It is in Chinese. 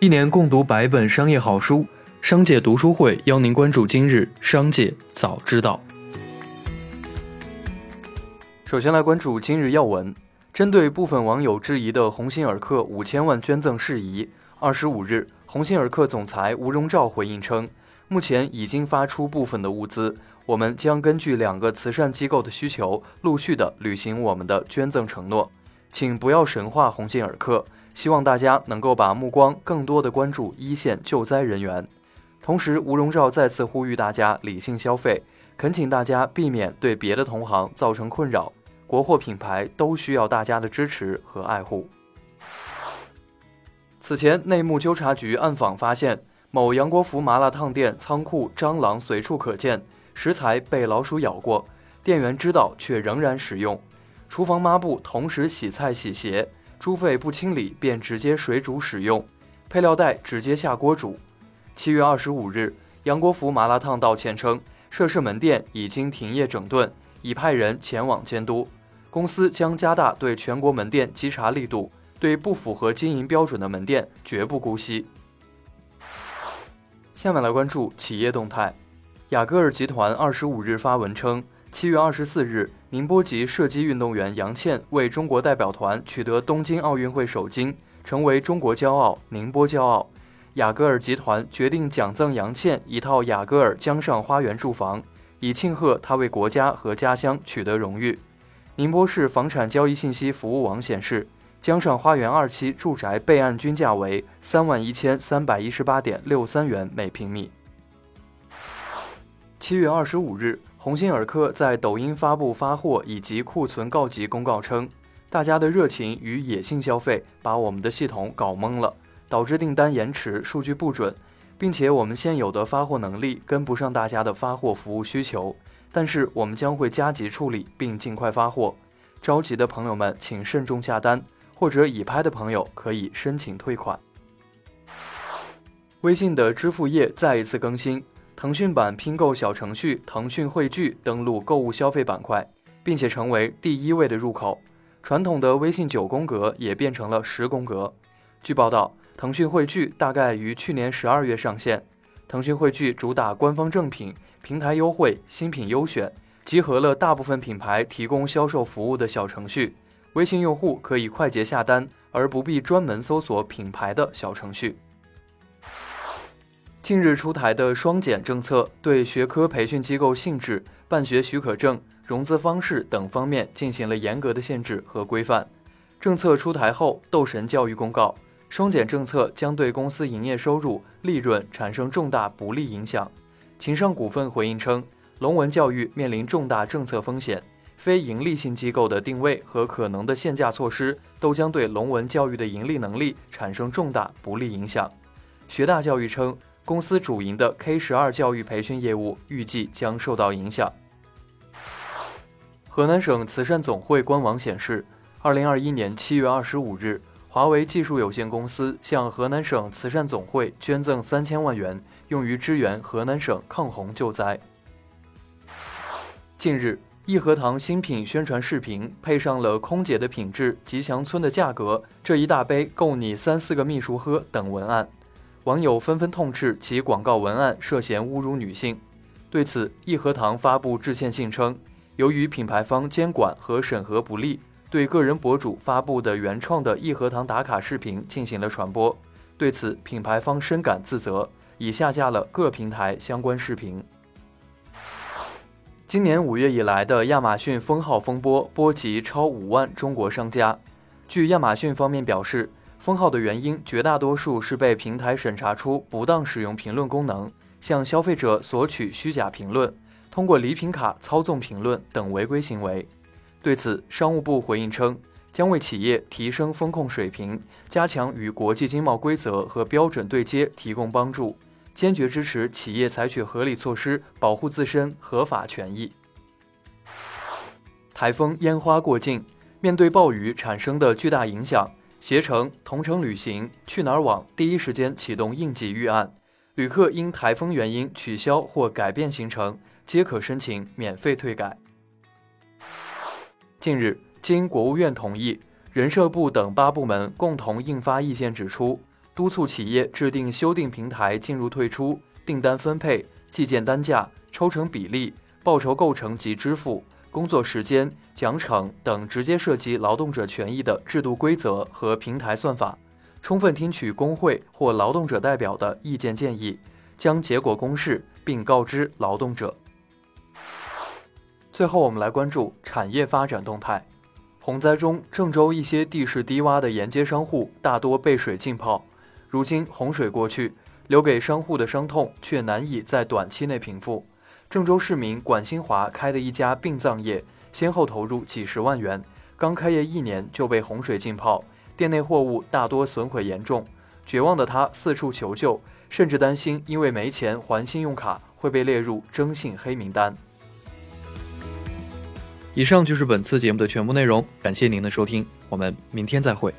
一年共读百本商业好书，商界读书会邀您关注今日商界早知道。首先来关注今日要闻，针对部分网友质疑的鸿星尔克五千万捐赠事宜，二十五日，鸿星尔克总裁吴荣照回应称，目前已经发出部分的物资，我们将根据两个慈善机构的需求，陆续的履行我们的捐赠承诺，请不要神化鸿星尔克。希望大家能够把目光更多的关注一线救灾人员。同时，吴荣照再次呼吁大家理性消费，恳请大家避免对别的同行造成困扰。国货品牌都需要大家的支持和爱护。此前，内幕纠察局暗访发现，某杨国福麻辣烫店仓库蟑螂随处可见，食材被老鼠咬过，店员知道却仍然使用，厨房抹布同时洗菜洗鞋。猪肺不清理便直接水煮使用，配料袋直接下锅煮。七月二十五日，杨国福麻辣烫道歉称，涉事门店已经停业整顿，已派人前往监督。公司将加大对全国门店稽查力度，对不符合经营标准的门店绝不姑息。下面来关注企业动态，雅戈尔集团二十五日发文称，七月二十四日。宁波籍射击运动员杨倩为中国代表团取得东京奥运会首金，成为中国骄傲、宁波骄傲。雅戈尔集团决定奖赠杨倩一套雅戈尔江上花园住房，以庆贺她为国家和家乡取得荣誉。宁波市房产交易信息服务网显示，江上花园二期住宅备案均价为三万一千三百一十八点六三元每平米。七月二十五日。鸿星尔克在抖音发布发货以及库存告急公告称，大家的热情与野性消费把我们的系统搞懵了，导致订单延迟、数据不准，并且我们现有的发货能力跟不上大家的发货服务需求。但是我们将会加急处理并尽快发货，着急的朋友们请慎重下单，或者已拍的朋友可以申请退款。微信的支付页再一次更新。腾讯版拼购小程序腾讯汇聚登陆购物消费板块，并且成为第一位的入口。传统的微信九宫格也变成了十宫格。据报道，腾讯汇聚大概于去年十二月上线。腾讯汇聚主打官方正品、平台优惠、新品优选，集合了大部分品牌提供销售服务的小程序。微信用户可以快捷下单，而不必专门搜索品牌的小程序。近日出台的双减政策，对学科培训机构性质、办学许可证、融资方式等方面进行了严格的限制和规范。政策出台后，斗神教育公告，双减政策将对公司营业收入、利润产生重大不利影响。秦尚股份回应称，龙文教育面临重大政策风险，非营利性机构的定位和可能的限价措施，都将对龙文教育的盈利能力产生重大不利影响。学大教育称。公司主营的 K 十二教育培训业务预计将受到影响。河南省慈善总会官网显示，二零二一年七月二十五日，华为技术有限公司向河南省慈善总会捐赠三千万元，用于支援河南省抗洪救灾。近日，益禾堂新品宣传视频配上了“空姐的品质，吉祥村的价格，这一大杯够你三四个秘书喝”等文案。网友纷纷痛斥其广告文案涉嫌侮辱女性。对此，益禾堂发布致歉信称，由于品牌方监管和审核不力，对个人博主发布的原创的益禾堂打卡视频进行了传播。对此，品牌方深感自责，已下架了各平台相关视频。今年五月以来的亚马逊封号风波波及超五万中国商家。据亚马逊方面表示。封号的原因绝大多数是被平台审查出不当使用评论功能，向消费者索取虚假评论，通过礼品卡操纵评论等违规行为。对此，商务部回应称，将为企业提升风控水平、加强与国际经贸规则和标准对接提供帮助，坚决支持企业采取合理措施保护自身合法权益。台风烟花过境，面对暴雨产生的巨大影响。携程、同程旅行、去哪儿网第一时间启动应急预案，旅客因台风原因取消或改变行程，皆可申请免费退改。近日，经国务院同意，人社部等八部门共同印发意见，指出，督促企业制定修订平台进入退出、订单分配、计件单价、抽成比例、报酬构成及支付、工作时间、奖惩等直接涉及劳动者权益的制度规则和平台算法，充分听取工会或劳动者代表的意见建议，将结果公示并告知劳动者。最后，我们来关注产业发展动态。洪灾中，郑州一些地势低洼的沿街商户大多被水浸泡。如今洪水过去，留给商户的伤痛却难以在短期内平复。郑州市民管新华开的一家殡葬业，先后投入几十万元，刚开业一年就被洪水浸泡，店内货物大多损毁严重。绝望的他四处求救，甚至担心因为没钱还信用卡会被列入征信黑名单。以上就是本次节目的全部内容，感谢您的收听，我们明天再会。